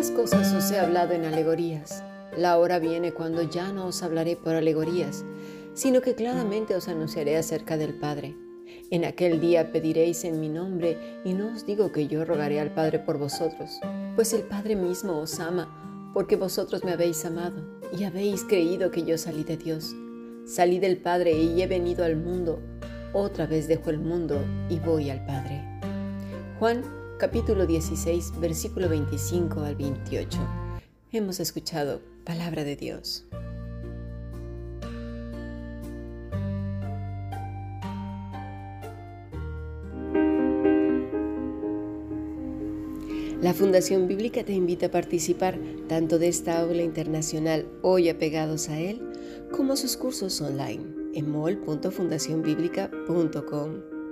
Estas cosas os he hablado en alegorías. La hora viene cuando ya no os hablaré por alegorías, sino que claramente os anunciaré acerca del Padre. En aquel día pediréis en mi nombre, y no os digo que yo rogaré al Padre por vosotros, pues el Padre mismo os ama, porque vosotros me habéis amado, y habéis creído que yo salí de Dios. Salí del Padre y he venido al mundo, otra vez dejo el mundo y voy al Padre. Juan capítulo 16, versículo 25 al 28. Hemos escuchado palabra de Dios. La Fundación Bíblica te invita a participar tanto de esta aula internacional hoy apegados a él, como sus cursos online en mol.fundacionbiblica.com.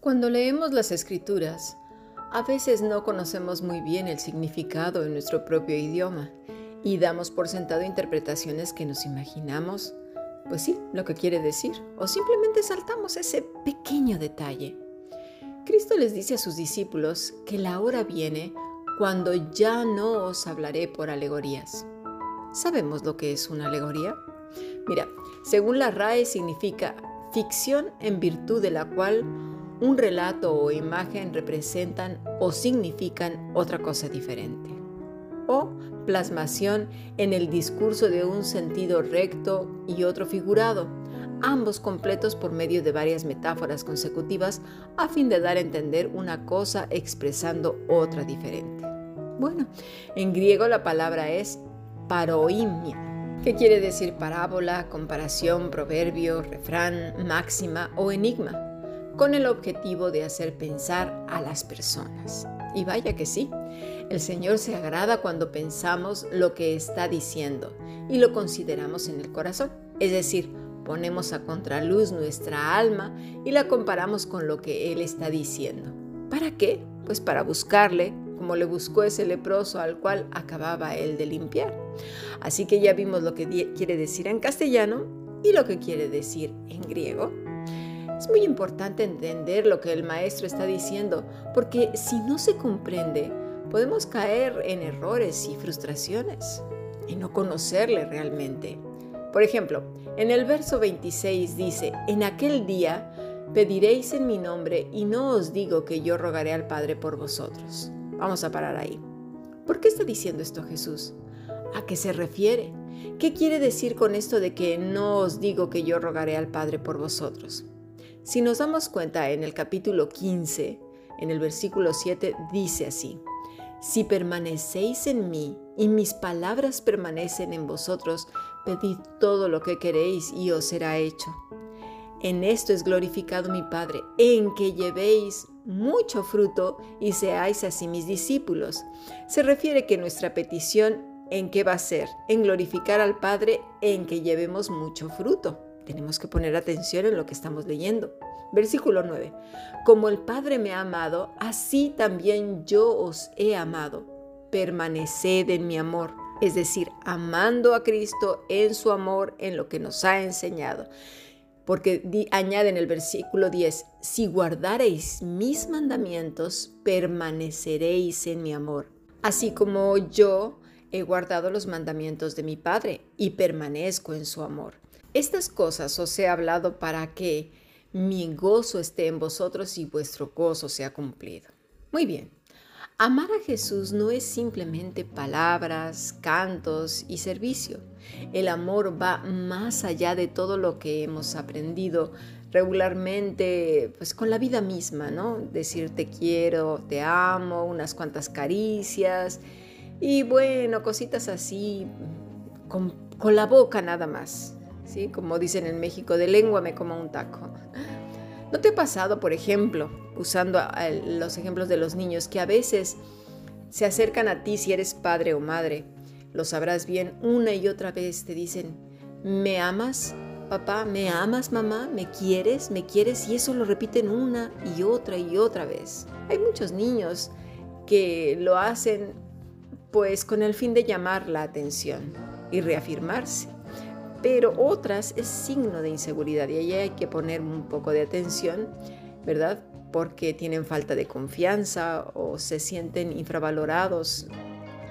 Cuando leemos las escrituras, a veces no conocemos muy bien el significado en nuestro propio idioma y damos por sentado interpretaciones que nos imaginamos, pues sí, lo que quiere decir, o simplemente saltamos ese pequeño detalle. Cristo les dice a sus discípulos que la hora viene cuando ya no os hablaré por alegorías. ¿Sabemos lo que es una alegoría? Mira, según la RAE significa ficción en virtud de la cual un relato o imagen representan o significan otra cosa diferente. O plasmación en el discurso de un sentido recto y otro figurado, ambos completos por medio de varias metáforas consecutivas a fin de dar a entender una cosa expresando otra diferente. Bueno, en griego la palabra es paroimia, que quiere decir parábola, comparación, proverbio, refrán, máxima o enigma, con el objetivo de hacer pensar a las personas. Y vaya que sí, el Señor se agrada cuando pensamos lo que está diciendo y lo consideramos en el corazón, es decir, ponemos a contraluz nuestra alma y la comparamos con lo que Él está diciendo. ¿Para qué? Pues para buscarle como le buscó ese leproso al cual acababa él de limpiar. Así que ya vimos lo que quiere decir en castellano y lo que quiere decir en griego. Es muy importante entender lo que el maestro está diciendo, porque si no se comprende, podemos caer en errores y frustraciones y no conocerle realmente. Por ejemplo, en el verso 26 dice, en aquel día pediréis en mi nombre y no os digo que yo rogaré al Padre por vosotros. Vamos a parar ahí. ¿Por qué está diciendo esto Jesús? ¿A qué se refiere? ¿Qué quiere decir con esto de que no os digo que yo rogaré al Padre por vosotros? Si nos damos cuenta en el capítulo 15, en el versículo 7, dice así, Si permanecéis en mí y mis palabras permanecen en vosotros, pedid todo lo que queréis y os será hecho. En esto es glorificado mi Padre, en que llevéis mucho fruto y seáis así mis discípulos. Se refiere que nuestra petición en qué va a ser? En glorificar al Padre en que llevemos mucho fruto. Tenemos que poner atención en lo que estamos leyendo. Versículo 9. Como el Padre me ha amado, así también yo os he amado. Permaneced en mi amor. Es decir, amando a Cristo en su amor, en lo que nos ha enseñado porque añade en el versículo 10, si guardareis mis mandamientos, permaneceréis en mi amor, así como yo he guardado los mandamientos de mi Padre y permanezco en su amor. Estas cosas os he hablado para que mi gozo esté en vosotros y vuestro gozo sea cumplido. Muy bien, Amar a Jesús no es simplemente palabras, cantos y servicio. El amor va más allá de todo lo que hemos aprendido regularmente, pues con la vida misma, ¿no? Decir te quiero, te amo, unas cuantas caricias y bueno, cositas así con, con la boca nada más, Como dicen en México, de lengua me como un taco. ¿No te ha pasado, por ejemplo, usando los ejemplos de los niños, que a veces se acercan a ti si eres padre o madre lo sabrás bien, una y otra vez te dicen, ¿me amas? Papá, ¿me amas, mamá? ¿Me quieres? ¿Me quieres? Y eso lo repiten una y otra y otra vez. Hay muchos niños que lo hacen pues con el fin de llamar la atención y reafirmarse. Pero otras es signo de inseguridad y ahí hay que poner un poco de atención, ¿verdad? Porque tienen falta de confianza o se sienten infravalorados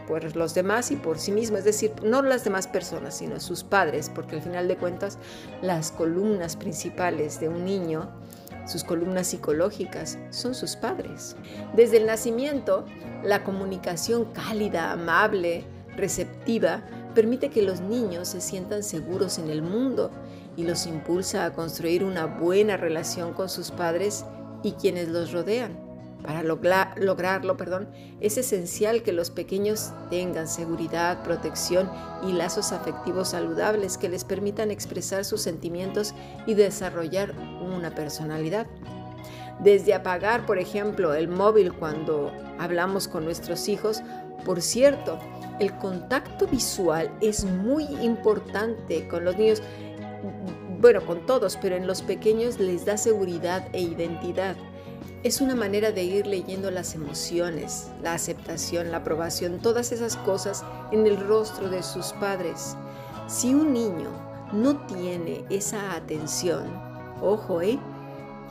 por los demás y por sí mismos, es decir, no las demás personas, sino sus padres, porque al final de cuentas las columnas principales de un niño, sus columnas psicológicas, son sus padres. Desde el nacimiento, la comunicación cálida, amable, receptiva, permite que los niños se sientan seguros en el mundo y los impulsa a construir una buena relación con sus padres y quienes los rodean. Para lograrlo, perdón, es esencial que los pequeños tengan seguridad, protección y lazos afectivos saludables que les permitan expresar sus sentimientos y desarrollar una personalidad. Desde apagar, por ejemplo, el móvil cuando hablamos con nuestros hijos, por cierto, el contacto visual es muy importante con los niños, bueno, con todos, pero en los pequeños les da seguridad e identidad. Es una manera de ir leyendo las emociones, la aceptación, la aprobación, todas esas cosas en el rostro de sus padres. Si un niño no tiene esa atención, ojo, ¿eh?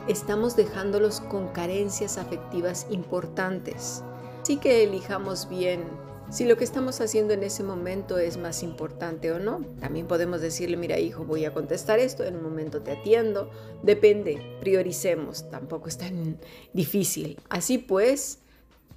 estamos dejándolos con carencias afectivas importantes. Así que elijamos bien si lo que estamos haciendo en ese momento es más importante o no. También podemos decirle, mira hijo, voy a contestar esto, en un momento te atiendo. Depende, prioricemos, tampoco es tan difícil. Así pues,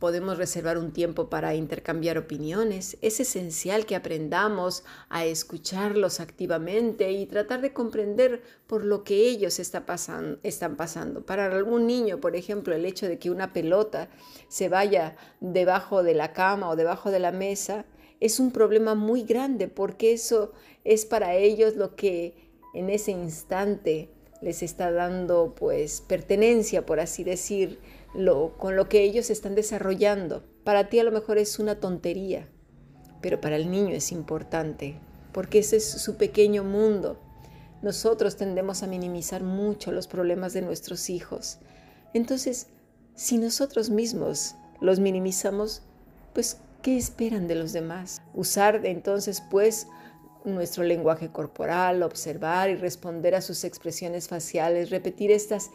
podemos reservar un tiempo para intercambiar opiniones. Es esencial que aprendamos a escucharlos activamente y tratar de comprender por lo que ellos están pasando. Para algún niño, por ejemplo, el hecho de que una pelota se vaya debajo de la cama o debajo de la mesa es un problema muy grande porque eso es para ellos lo que en ese instante les está dando pues pertenencia, por así decir, con lo que ellos están desarrollando. Para ti a lo mejor es una tontería, pero para el niño es importante, porque ese es su pequeño mundo. Nosotros tendemos a minimizar mucho los problemas de nuestros hijos. Entonces, si nosotros mismos los minimizamos, pues, ¿qué esperan de los demás? Usar entonces, pues, nuestro lenguaje corporal, observar y responder a sus expresiones faciales, repetir estas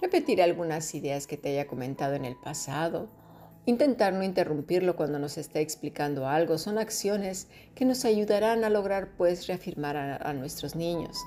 repetir algunas ideas que te haya comentado en el pasado, intentar no interrumpirlo cuando nos está explicando algo, son acciones que nos ayudarán a lograr pues reafirmar a, nuestros niños.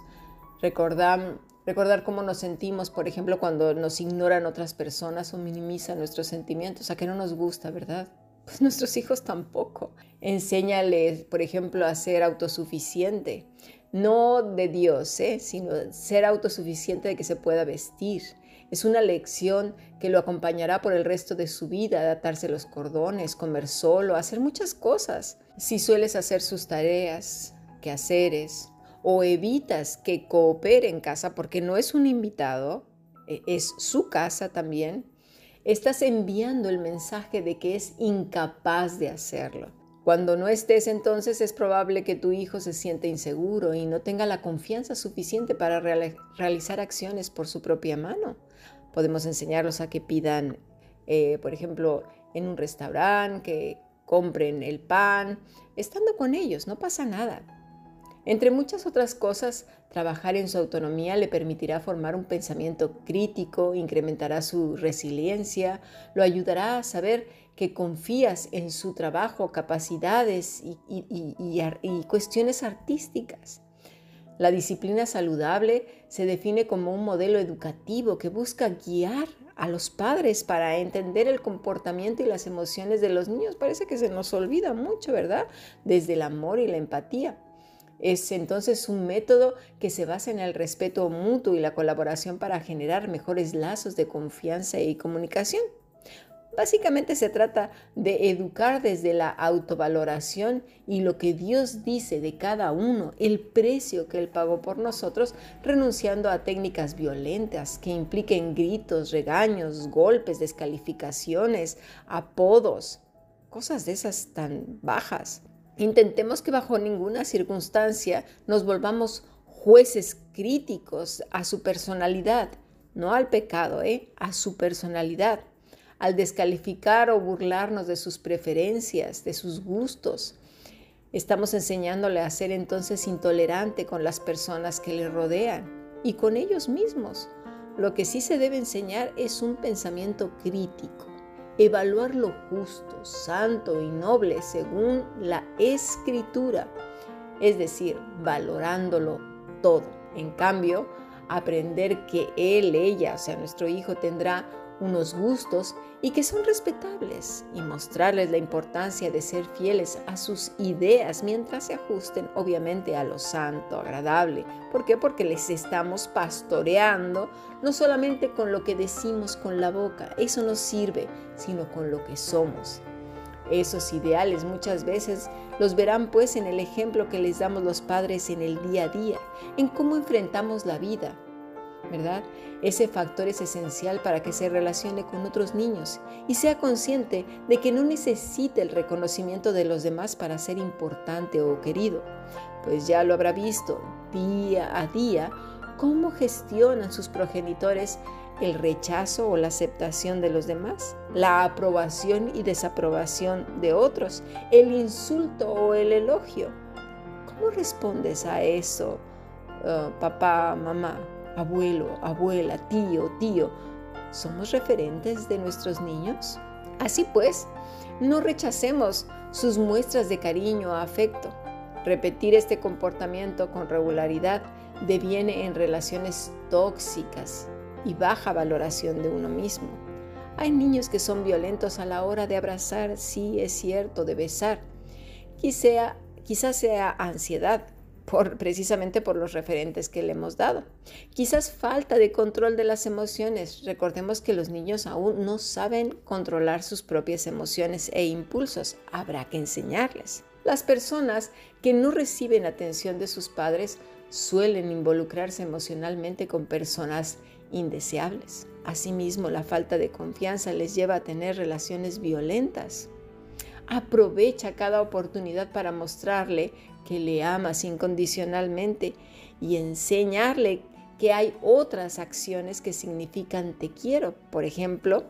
Recordar, recordar cómo nos sentimos, por ejemplo, cuando nos ignoran otras personas o minimizan nuestros sentimientos, a que no nos gusta, ¿verdad? Pues nuestros hijos tampoco. Enséñales, por ejemplo, a ser autosuficiente, no de Dios, ¿eh? sino ser autosuficiente de que se pueda vestir, es una lección que lo acompañará por el resto de su vida, adaptarse los cordones, comer solo, hacer muchas cosas. Si sueles hacer sus tareas, quehaceres, o evitas que coopere en casa porque no es un invitado, e, es su casa también, estás enviando el mensaje de que es incapaz de hacerlo. Cuando no estés entonces es probable que tu hijo se sienta inseguro y no tenga la confianza suficiente para realizar acciones por su propia mano. Podemos enseñarlos a que pidan, eh, por ejemplo, en un restaurante, que compren el pan, estando con ellos, no pasa nada. Entre muchas otras cosas, trabajar en su autonomía le permitirá formar un pensamiento crítico, incrementará su resiliencia, lo ayudará a saber que confías en su trabajo, capacidades y cuestiones artísticas. La disciplina saludable se define como un modelo educativo que busca guiar a los padres para entender el comportamiento y las emociones de los niños. Parece que se nos olvida mucho, ¿verdad? Desde el amor y la empatía. Es entonces un método que se basa en el respeto mutuo y la colaboración para generar mejores lazos de confianza y comunicación. Básicamente se trata de educar desde la autovaloración y lo que Dios dice de cada uno, el precio que Él pagó por nosotros, renunciando a técnicas violentas que impliquen gritos, regaños, golpes, descalificaciones, apodos, cosas de esas tan bajas. Intentemos que bajo ninguna circunstancia nos volvamos jueces críticos a su personalidad, no al pecado, ¿eh? a su personalidad, al descalificar o burlarnos de sus preferencias, de sus gustos. Estamos enseñándole a ser entonces intolerante con las personas que le rodean y con ellos mismos. Lo que sí se debe enseñar es un pensamiento crítico evaluar lo justo, santo y noble según la escritura, es decir, valorándolo todo. En cambio, aprender que él, ella, o sea, nuestro hijo tendrá unos gustos y que son respetables y mostrarles la importancia de ser fieles a sus ideas mientras se ajusten obviamente a lo santo, agradable. ¿Por qué? Porque les estamos pastoreando no solamente con lo que decimos con la boca, eso no sirve, sino con lo que somos. Esos ideales muchas veces los verán pues en el ejemplo que les damos los padres en el día a día, en cómo enfrentamos la vida, ¿verdad? Ese factor es esencial para que se relacione con otros niños y sea consciente de que no necesita el reconocimiento de los demás para ser importante o querido, pues ya lo habrá visto día a día cómo gestionan sus progenitores el rechazo o la aceptación de los demás, la aprobación y desaprobación de otros, el insulto o el elogio. ¿Cómo respondes a eso, uh, papá, mamá? Abuelo, abuela, tío, tío, ¿somos referentes de nuestros niños? Así pues, no rechacemos sus muestras de cariño o afecto. Repetir este comportamiento con regularidad deviene en relaciones tóxicas y baja valoración de uno mismo. Hay niños que son violentos a la hora de abrazar, sí es cierto, de besar. quizás sea ansiedad, precisamente por los referentes que le hemos dado. Quizás falta de control de las emociones. Recordemos que los niños aún no saben controlar sus propias emociones e impulsos. Habrá que enseñarles. Las personas que no reciben atención de sus padres suelen involucrarse emocionalmente con personas indeseables. Asimismo, la falta de confianza les lleva a tener relaciones violentas. Aprovecha cada oportunidad para mostrarle que le amas incondicionalmente y enseñarle que hay otras acciones que significan te quiero. Por ejemplo,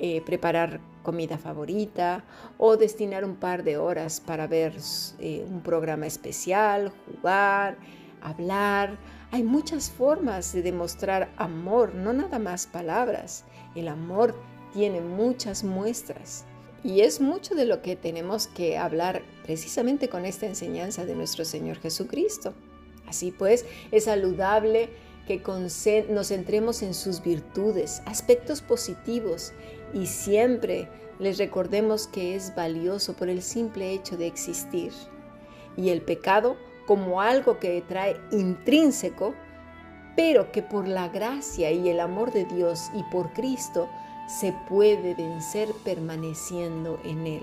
eh, preparar comida favorita o destinar un par de horas para ver eh, un programa especial, jugar, hablar. Hay muchas formas de demostrar amor, no nada más palabras. El amor tiene muchas muestras. Y es mucho de lo que tenemos que hablar precisamente con esta enseñanza de nuestro Señor Jesucristo. Así pues, es saludable que nos centremos en sus virtudes, aspectos positivos y siempre les recordemos que es valioso por el simple hecho de existir. Y el pecado como algo que trae intrínseco, pero que por la gracia y el amor de Dios y por Cristo se puede vencer permaneciendo en Él.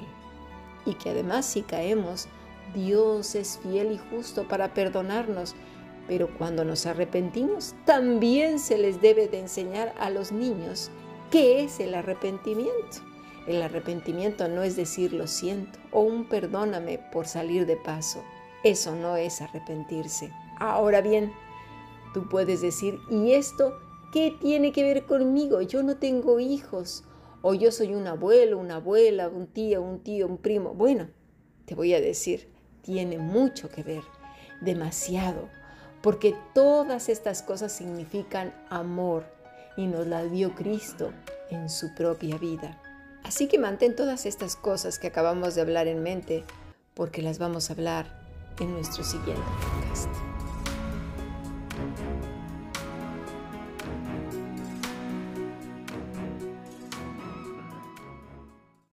Y que además si caemos, Dios es fiel y justo para perdonarnos, pero cuando nos arrepentimos, también se les debe de enseñar a los niños qué es el arrepentimiento. El arrepentimiento no es decir lo siento o un perdóname por salir de paso. Eso no es arrepentirse. Ahora bien, tú puedes decir, ¿y esto ¿Qué tiene que ver conmigo? Yo no tengo hijos. O yo soy un abuelo, una abuela, un tío, un tío, un primo. Bueno, te voy a decir, tiene mucho que ver, demasiado, porque todas estas cosas significan amor y nos la dio Cristo en su propia vida. Así que mantén todas estas cosas que acabamos de hablar en mente, porque las vamos a hablar en nuestro siguiente podcast.